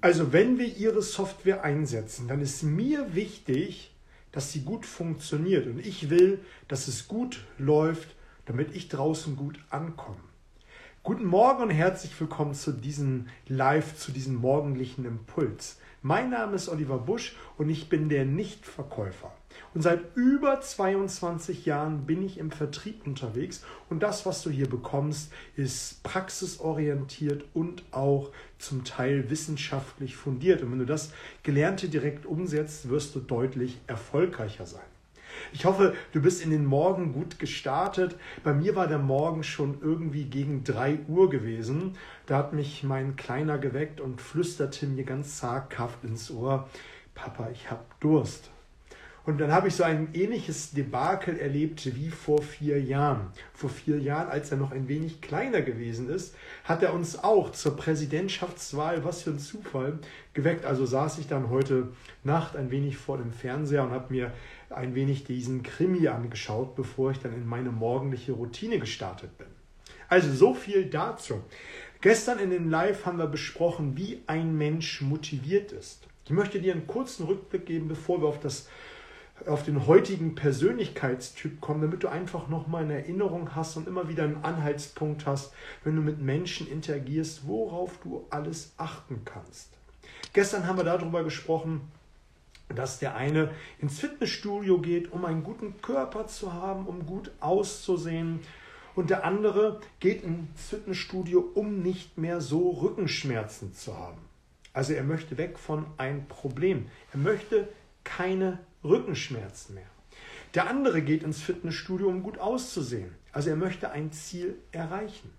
Also wenn wir Ihre Software einsetzen, dann ist mir wichtig, dass sie gut funktioniert. Und ich will, dass es gut läuft, damit ich draußen gut ankomme. Guten Morgen und herzlich willkommen zu diesem Live, zu diesem morgendlichen Impuls. Mein Name ist Oliver Busch und ich bin der Nichtverkäufer. Und seit über 22 Jahren bin ich im Vertrieb unterwegs und das, was du hier bekommst, ist praxisorientiert und auch zum Teil wissenschaftlich fundiert. Und wenn du das Gelernte direkt umsetzt, wirst du deutlich erfolgreicher sein. Ich hoffe, du bist in den Morgen gut gestartet. Bei mir war der Morgen schon irgendwie gegen 3 Uhr gewesen. Da hat mich mein Kleiner geweckt und flüsterte mir ganz zaghaft ins Ohr, Papa, ich habe Durst. Und dann habe ich so ein ähnliches Debakel erlebt wie vor vier Jahren. Vor vier Jahren, als er noch ein wenig kleiner gewesen ist, hat er uns auch zur Präsidentschaftswahl, was für ein Zufall, geweckt. Also saß ich dann heute Nacht ein wenig vor dem Fernseher und habe mir ein wenig diesen Krimi angeschaut, bevor ich dann in meine morgendliche Routine gestartet bin. Also so viel dazu. Gestern in dem Live haben wir besprochen, wie ein Mensch motiviert ist. Ich möchte dir einen kurzen Rückblick geben, bevor wir auf das auf den heutigen Persönlichkeitstyp kommen, damit du einfach nochmal eine Erinnerung hast und immer wieder einen Anhaltspunkt hast, wenn du mit Menschen interagierst, worauf du alles achten kannst. Gestern haben wir darüber gesprochen, dass der eine ins Fitnessstudio geht, um einen guten Körper zu haben, um gut auszusehen. Und der andere geht ins Fitnessstudio, um nicht mehr so Rückenschmerzen zu haben. Also er möchte weg von einem Problem. Er möchte keine Rückenschmerzen mehr. Der andere geht ins Fitnessstudio, um gut auszusehen. Also er möchte ein Ziel erreichen.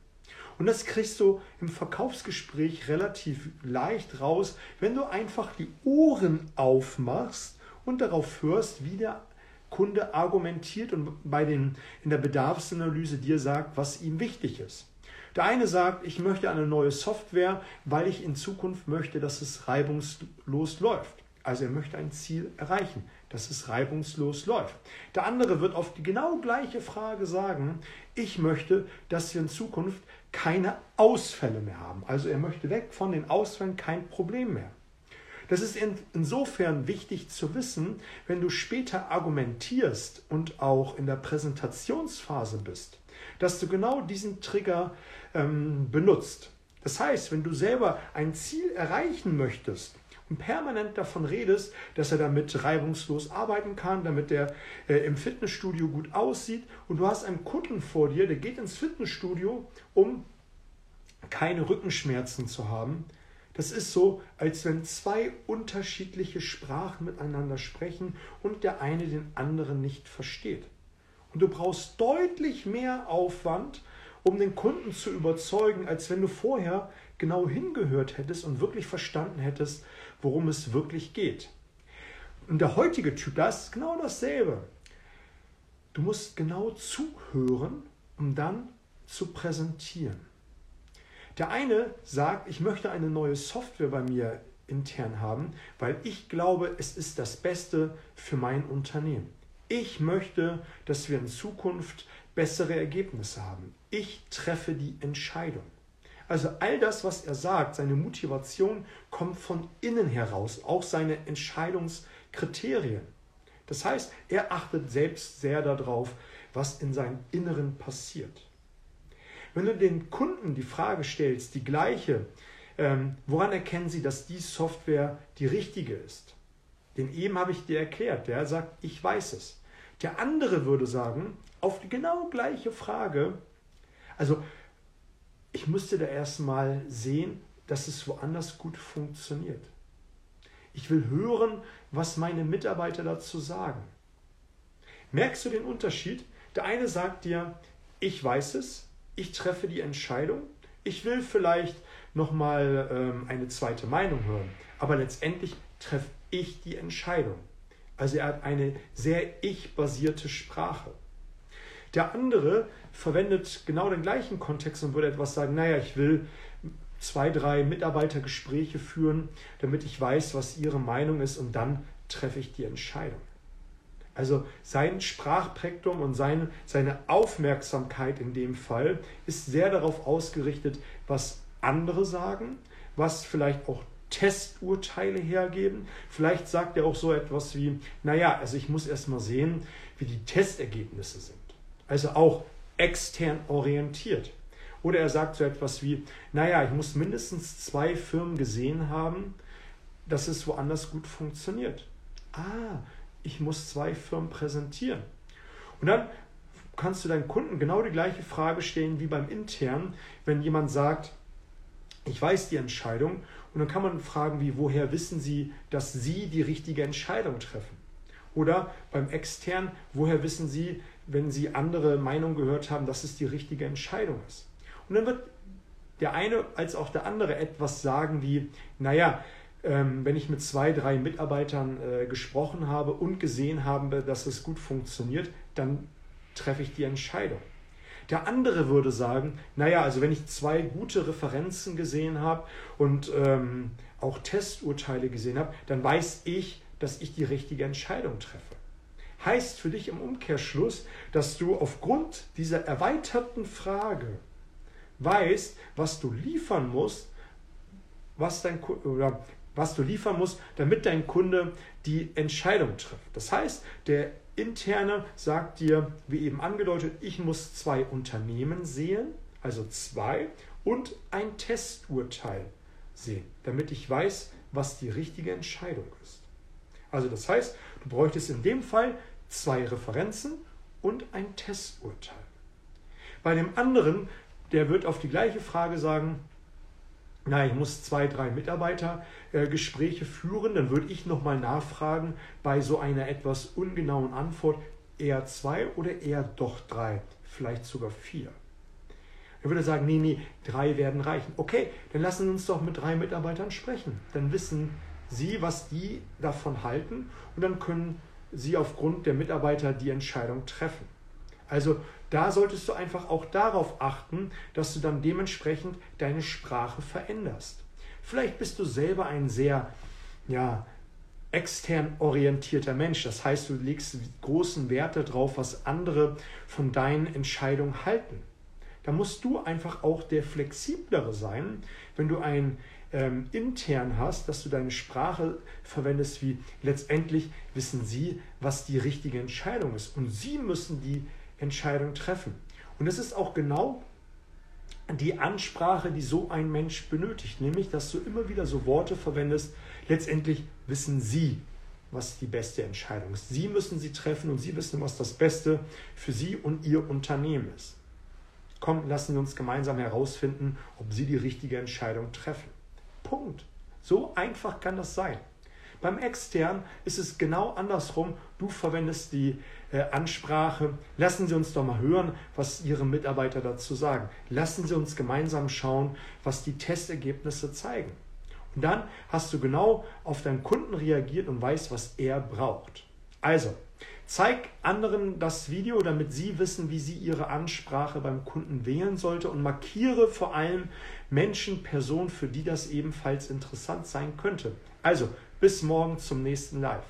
Und das kriegst du im Verkaufsgespräch relativ leicht raus, wenn du einfach die Ohren aufmachst und darauf hörst, wie der Kunde argumentiert und bei den, in der Bedarfsanalyse dir sagt, was ihm wichtig ist. Der eine sagt, ich möchte eine neue Software, weil ich in Zukunft möchte, dass es reibungslos läuft. Also er möchte ein Ziel erreichen, dass es reibungslos läuft. Der andere wird auf die genau gleiche Frage sagen, ich möchte, dass wir in Zukunft keine Ausfälle mehr haben. Also er möchte weg von den Ausfällen, kein Problem mehr. Das ist insofern wichtig zu wissen, wenn du später argumentierst und auch in der Präsentationsphase bist, dass du genau diesen Trigger ähm, benutzt. Das heißt, wenn du selber ein Ziel erreichen möchtest, permanent davon redest, dass er damit reibungslos arbeiten kann, damit er äh, im Fitnessstudio gut aussieht und du hast einen Kunden vor dir, der geht ins Fitnessstudio, um keine Rückenschmerzen zu haben. Das ist so, als wenn zwei unterschiedliche Sprachen miteinander sprechen und der eine den anderen nicht versteht. Und du brauchst deutlich mehr Aufwand, um den Kunden zu überzeugen, als wenn du vorher genau hingehört hättest und wirklich verstanden hättest, worum es wirklich geht. Und der heutige Typ, da ist genau dasselbe. Du musst genau zuhören, um dann zu präsentieren. Der eine sagt, ich möchte eine neue Software bei mir intern haben, weil ich glaube, es ist das Beste für mein Unternehmen. Ich möchte, dass wir in Zukunft bessere Ergebnisse haben. Ich treffe die Entscheidung. Also all das, was er sagt, seine Motivation kommt von innen heraus, auch seine Entscheidungskriterien. Das heißt, er achtet selbst sehr darauf, was in seinem Inneren passiert. Wenn du den Kunden die Frage stellst, die gleiche, ähm, woran erkennen sie, dass die Software die richtige ist? Den eben habe ich dir erklärt, der sagt, ich weiß es. Der andere würde sagen, auf die genau gleiche Frage, also ich musste da erstmal sehen, dass es woanders gut funktioniert. Ich will hören, was meine Mitarbeiter dazu sagen. Merkst du den Unterschied? Der eine sagt dir, ich weiß es, ich treffe die Entscheidung, ich will vielleicht nochmal ähm, eine zweite Meinung hören, aber letztendlich treffe ich die Entscheidung. Also er hat eine sehr ich-basierte Sprache. Der andere verwendet genau den gleichen Kontext und würde etwas sagen, naja, ich will zwei, drei Mitarbeitergespräche führen, damit ich weiß, was ihre Meinung ist und dann treffe ich die Entscheidung. Also sein Sprachpräktum und seine, seine Aufmerksamkeit in dem Fall ist sehr darauf ausgerichtet, was andere sagen, was vielleicht auch Testurteile hergeben. Vielleicht sagt er auch so etwas wie, naja, also ich muss erst mal sehen, wie die Testergebnisse sind. Also auch extern orientiert. Oder er sagt so etwas wie, naja, ich muss mindestens zwei Firmen gesehen haben, dass es woanders gut funktioniert. Ah, ich muss zwei Firmen präsentieren. Und dann kannst du deinen Kunden genau die gleiche Frage stellen wie beim intern, wenn jemand sagt, ich weiß die Entscheidung und dann kann man fragen, wie woher wissen Sie, dass Sie die richtige Entscheidung treffen? Oder beim extern, woher wissen Sie, wenn Sie andere Meinungen gehört haben, dass es die richtige Entscheidung ist? Und dann wird der eine als auch der andere etwas sagen wie, naja, ähm, wenn ich mit zwei, drei Mitarbeitern äh, gesprochen habe und gesehen habe, dass es gut funktioniert, dann treffe ich die Entscheidung. Der andere würde sagen, naja, also wenn ich zwei gute Referenzen gesehen habe und ähm, auch Testurteile gesehen habe, dann weiß ich, dass ich die richtige Entscheidung treffe. Heißt für dich im Umkehrschluss, dass du aufgrund dieser erweiterten Frage weißt, was du liefern musst, was dein oder was du liefern musst, damit dein Kunde die Entscheidung trifft. Das heißt, der interne sagt dir, wie eben angedeutet, ich muss zwei Unternehmen sehen, also zwei, und ein Testurteil sehen, damit ich weiß, was die richtige Entscheidung ist. Also das heißt, du bräuchtest in dem Fall zwei Referenzen und ein Testurteil. Bei dem anderen der wird auf die gleiche Frage sagen, na, ich muss zwei, drei Mitarbeitergespräche äh, führen, dann würde ich nochmal nachfragen bei so einer etwas ungenauen Antwort, eher zwei oder eher doch drei, vielleicht sogar vier. Er würde sagen, nee, nee, drei werden reichen. Okay, dann lassen Sie uns doch mit drei Mitarbeitern sprechen. Dann wissen Sie, was die davon halten und dann können Sie aufgrund der Mitarbeiter die Entscheidung treffen. Also da solltest du einfach auch darauf achten, dass du dann dementsprechend deine Sprache veränderst. Vielleicht bist du selber ein sehr ja, extern orientierter Mensch. Das heißt, du legst großen Wert darauf, was andere von deinen Entscheidungen halten. Da musst du einfach auch der flexiblere sein, wenn du ein ähm, intern hast, dass du deine Sprache verwendest, wie letztendlich wissen sie, was die richtige Entscheidung ist. Und sie müssen die Entscheidung treffen. Und es ist auch genau die Ansprache, die so ein Mensch benötigt, nämlich dass du immer wieder so Worte verwendest, letztendlich wissen sie, was die beste Entscheidung ist. Sie müssen sie treffen und sie wissen, was das Beste für sie und ihr Unternehmen ist. Komm, lassen wir uns gemeinsam herausfinden, ob sie die richtige Entscheidung treffen. Punkt. So einfach kann das sein. Beim extern ist es genau andersrum. Du verwendest die äh, Ansprache. Lassen Sie uns doch mal hören, was Ihre Mitarbeiter dazu sagen. Lassen Sie uns gemeinsam schauen, was die Testergebnisse zeigen. Und dann hast du genau auf deinen Kunden reagiert und weißt, was er braucht. Also, zeig anderen das Video, damit sie wissen, wie sie ihre Ansprache beim Kunden wählen sollte und markiere vor allem Menschen, Personen, für die das ebenfalls interessant sein könnte. Also, bis morgen zum nächsten Live.